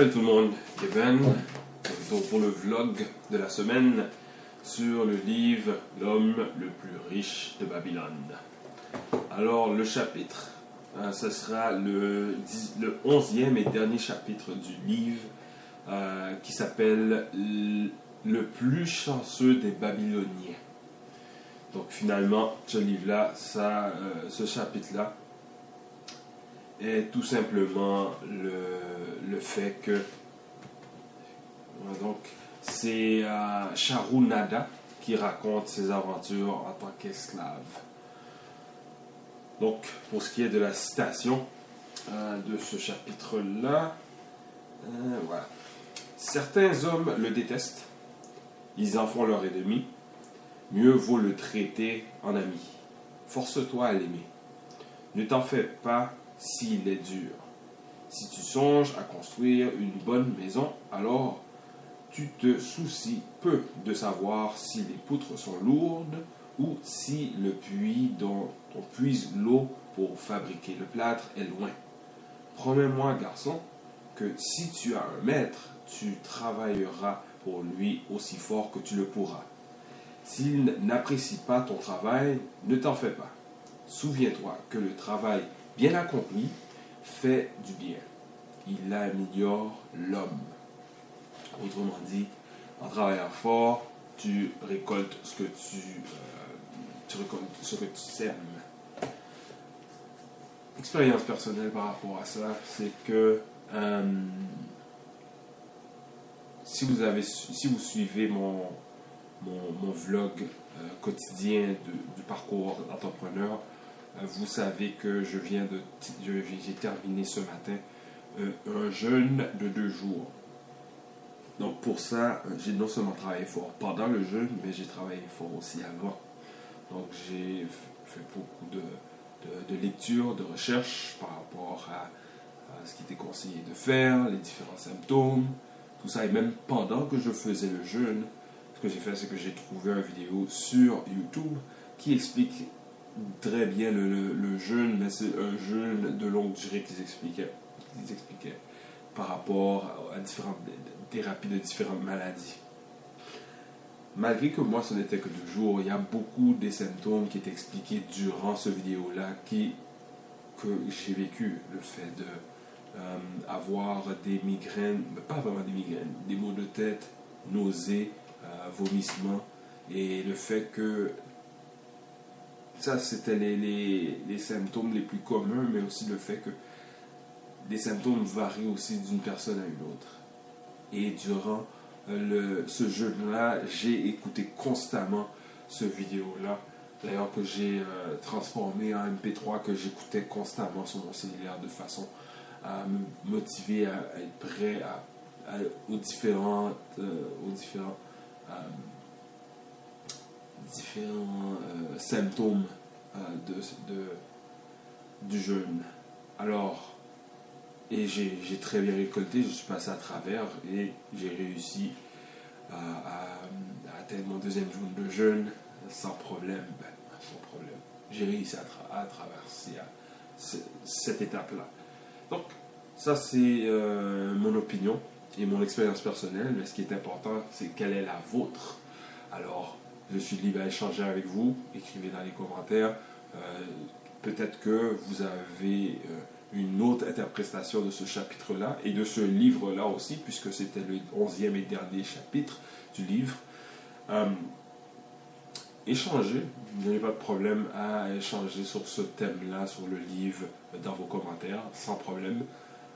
Salut tout le monde, Kevin, retour pour le vlog de la semaine sur le livre L'homme le plus riche de Babylone. Alors le chapitre, euh, ce sera le, le 11e et dernier chapitre du livre euh, qui s'appelle Le plus chanceux des Babyloniens. Donc finalement, ce livre-là, ça, euh, ce chapitre-là, est tout simplement le, fait que c'est euh, Charou Nada qui raconte ses aventures en tant qu'esclave. Donc pour ce qui est de la citation euh, de ce chapitre-là, euh, voilà. Certains hommes le détestent, ils en font leur ennemi, mieux vaut le traiter en ami. Force-toi à l'aimer. Ne t'en fais pas s'il est dur. Si tu songes à construire une bonne maison, alors tu te soucies peu de savoir si les poutres sont lourdes ou si le puits dont on puise l'eau pour fabriquer le plâtre est loin. Promets-moi, garçon, que si tu as un maître, tu travailleras pour lui aussi fort que tu le pourras. S'il n'apprécie pas ton travail, ne t'en fais pas. Souviens-toi que le travail bien accompli fait du bien. Il améliore l'homme. Autrement dit, en travaillant fort, tu récoltes ce que tu, euh, tu récoltes ce que tu sèmes. Expérience personnelle par rapport à ça, c'est que euh, si vous avez si vous suivez mon, mon, vlog euh, quotidien du parcours d'entrepreneur, vous savez que je viens de j'ai terminé ce matin euh, un jeûne de deux jours. Donc pour ça, euh, j'ai non seulement travaillé fort pendant le jeûne, mais j'ai travaillé fort aussi avant. Donc j'ai fait beaucoup de, de, de lectures, de recherches par rapport à ce qui était conseillé de faire, les différents symptômes, tout ça. Et même pendant que je faisais le jeûne, ce que j'ai fait, c'est que j'ai trouvé une vidéo sur YouTube qui explique très bien le, jeûne, mais c'est un jeûne de longue durée qu'ils expliquaient, qu'ils expliquaient par rapport à différentes thérapies de différentes maladies. Malgré que moi ce n'était que deux jours, il y a beaucoup des symptômes qui étaient expliqués durant ce vidéo-là qui que j'ai vécu. Le fait de euh, des migraines, pas vraiment des migraines, des maux de tête, nausées, euh, vomissements, et le fait que ça c'était les, symptômes les plus communs, mais aussi le fait que les symptômes varient aussi d'une personne à une autre. Et durant euh, le, ce jeûne-là, j'ai écouté constamment ce vidéo-là. D'ailleurs, que j'ai euh, transformé en MP3, que j'écoutais constamment sur mon cellulaire de façon à me motiver à, être prêt aux différents, euh, différents, différents euh, symptômes euh, de, du jeûne. Alors, et j'ai très bien récolté, je suis passé à travers et j'ai réussi à, à- atteindre mon deuxième jour de jeûne sans problème. Ben, sans problème. J'ai réussi à, à traverser cette étape-là. Donc, ça c'est euh, mon opinion et mon expérience personnelle, mais ce qui est important, c'est quelle est la vôtre. Alors, je suis libre à échanger avec vous, écrivez dans les commentaires. Euh, Peut-être que vous avez euh, une autre interprétation de ce chapitre-là et de ce livre-là aussi, puisque c'était le onzième et dernier chapitre du livre. Euh, échangez, vous n'avez pas de problème à échanger sur ce thème-là, sur le livre, dans vos commentaires, sans problème.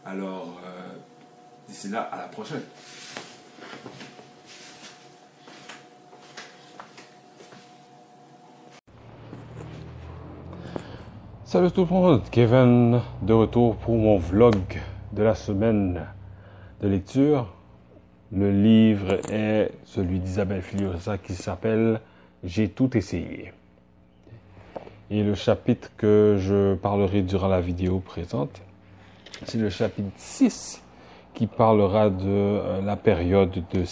Alors, euh, d'ici là, à la prochaine. Salut tout le monde, Kevin de retour pour mon vlog de la semaine de lecture. Le livre est celui d'Isabelle Filiosa qui s'appelle J'ai tout essayé. Et le chapitre que je parlerai durant la vidéo présente, c'est le chapitre 6 qui parlera de euh, la période de,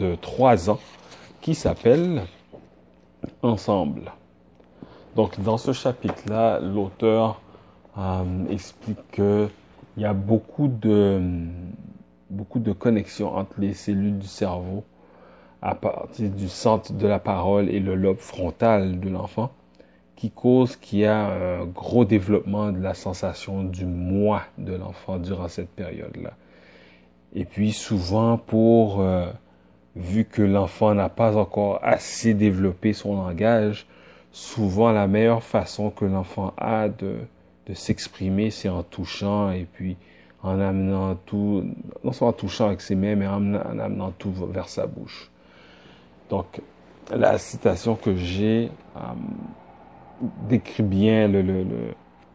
de 3 ans qui s'appelle Ensemble. Donc, dans ce chapitre-là, l'auteur euh, explique qu'il y a beaucoup de, connexions entre les cellules du cerveau à partir du centre de la parole et le lobe frontal de l'enfant qui cause qu'il y a un gros développement de la sensation du moi de l'enfant durant cette période-là. Et puis souvent pour, euh, vu que l'enfant n'a pas encore assez développé son langage, souvent la meilleure façon que l'enfant a de, de s'exprimer, c'est en touchant et puis en amenant tout, non seulement en touchant avec ses mains, mais en, amenant tout vers sa bouche. Donc, la citation que j'ai euh, décrit bien le, le,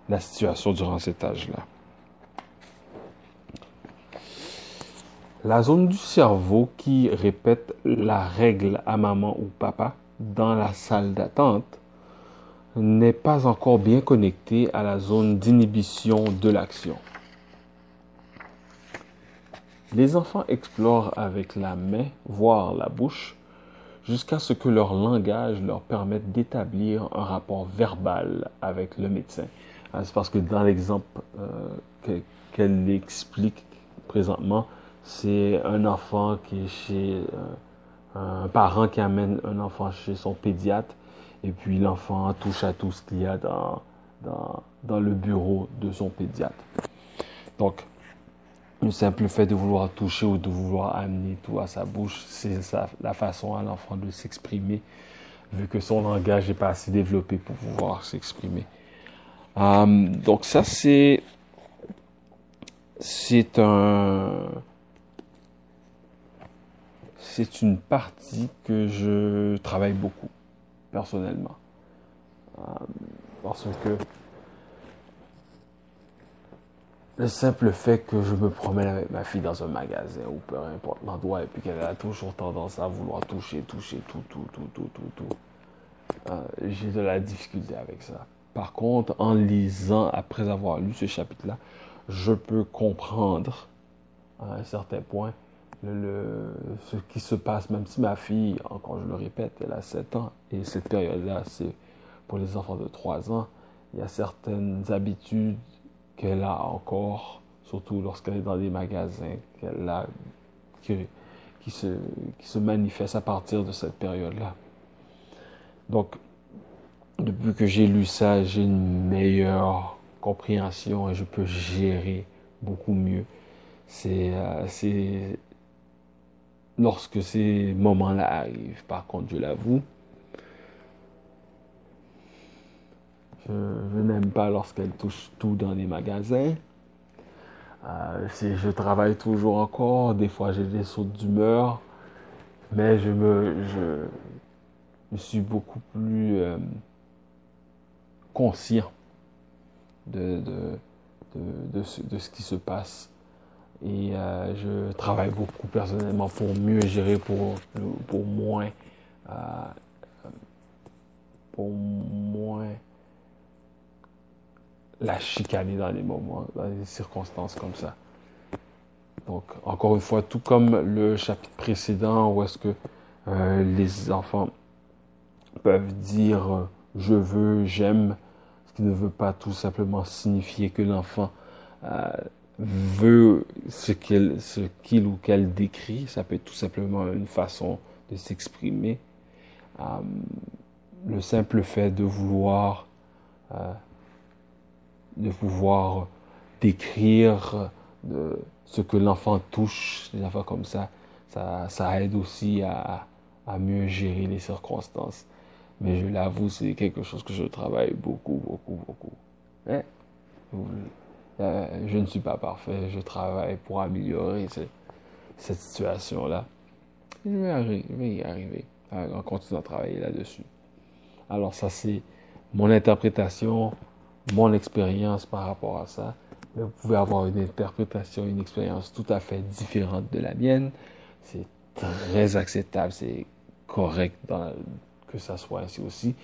la situation durant cet âge-là. La zone du cerveau qui répète la règle à maman ou papa dans la salle d'attente n'est pas encore bien connectée à la zone d'inhibition de l'action. Les enfants explorent avec la main, voire la bouche, jusqu'à ce que leur langage leur permette d'établir un rapport verbal avec le médecin. Ah, c'est parce que dans l'exemple euh, qu'elle explique présentement, c'est un enfant qui est chez euh, un parent qui amène un enfant chez son pédiatre et puis l'enfant touche à tout ce qu'il y a dans, dans, le bureau de son pédiatre. Donc, le simple fait de vouloir toucher ou de vouloir amener tout à sa bouche, c'est la façon à l'enfant de s'exprimer, vu que son langage n'est pas assez développé pour pouvoir s'exprimer. Euh, donc ça, c'est c'est un c'est une partie que je travaille beaucoup personnellement, euh, parce que le simple fait que je me promène avec ma fille dans un magasin ou peu importe l'endroit et puis qu'elle a toujours tendance à vouloir toucher, toucher, tout, tout, tout, tout, tout, tout. Euh, j'ai de la difficulté avec ça. Par contre, en lisant, après avoir lu ce chapitre-là, je peux comprendre à un certain point ce qui se passe, même si ma fille, encore je le répète, elle a 7 ans, et cette période-là, c'est pour les enfants de 3 ans, il y a certaines habitudes qu'elle a encore, surtout lorsqu'elle est dans des magasins, qu'elle a, qui, qui, se, qui se manifestent à partir de cette période-là. Donc, depuis que j'ai lu ça, j'ai une meilleure compréhension et je peux gérer beaucoup mieux. C'est euh, lorsque ces moments-là arrivent. Par contre, je l'avoue, Je, n'aime pas lorsqu'elle touche tout dans les magasins. Euh, je travaille toujours encore. Des fois, j'ai des sautes d'humeur. Mais je me, je, suis beaucoup plus euh, conscient de, ce, qui se passe. Et euh, je travaille beaucoup personnellement pour mieux gérer, pour, pour moins, pour moins la chicaner dans les moments, dans des circonstances comme ça. Donc, encore une fois, tout comme le chapitre précédent où est-ce que euh, les enfants peuvent dire euh, je veux, j'aime, ce qui ne veut pas tout simplement signifier que l'enfant euh, veut ce qu'il ou qu'elle décrit. Ça peut être tout simplement une façon de s'exprimer. le simple fait de vouloir de pouvoir décrire de ce que l'enfant touche, des affaires comme ça, ça, aide aussi à, mieux gérer les circonstances. Mais je l'avoue, c'est quelque chose que je travaille beaucoup, beaucoup, beaucoup. Mais, euh, je ne suis pas parfait, je travaille pour améliorer cette, situation-là. Je vais, y arriver en continuant à travailler là-dessus. Alors ça, c'est mon interprétation mon expérience par rapport à ça. Vous pouvez avoir une interprétation, une expérience tout à fait différente de la mienne. C'est très acceptable, c'est correct que ça soit ainsi aussi.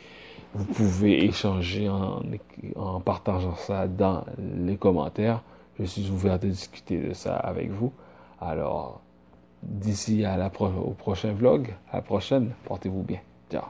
Vous pouvez échanger en, partageant ça dans les commentaires. Je suis ouvert de discuter de ça avec vous. Alors, d'ici au prochain vlog, à la prochaine, portez-vous bien. Ciao.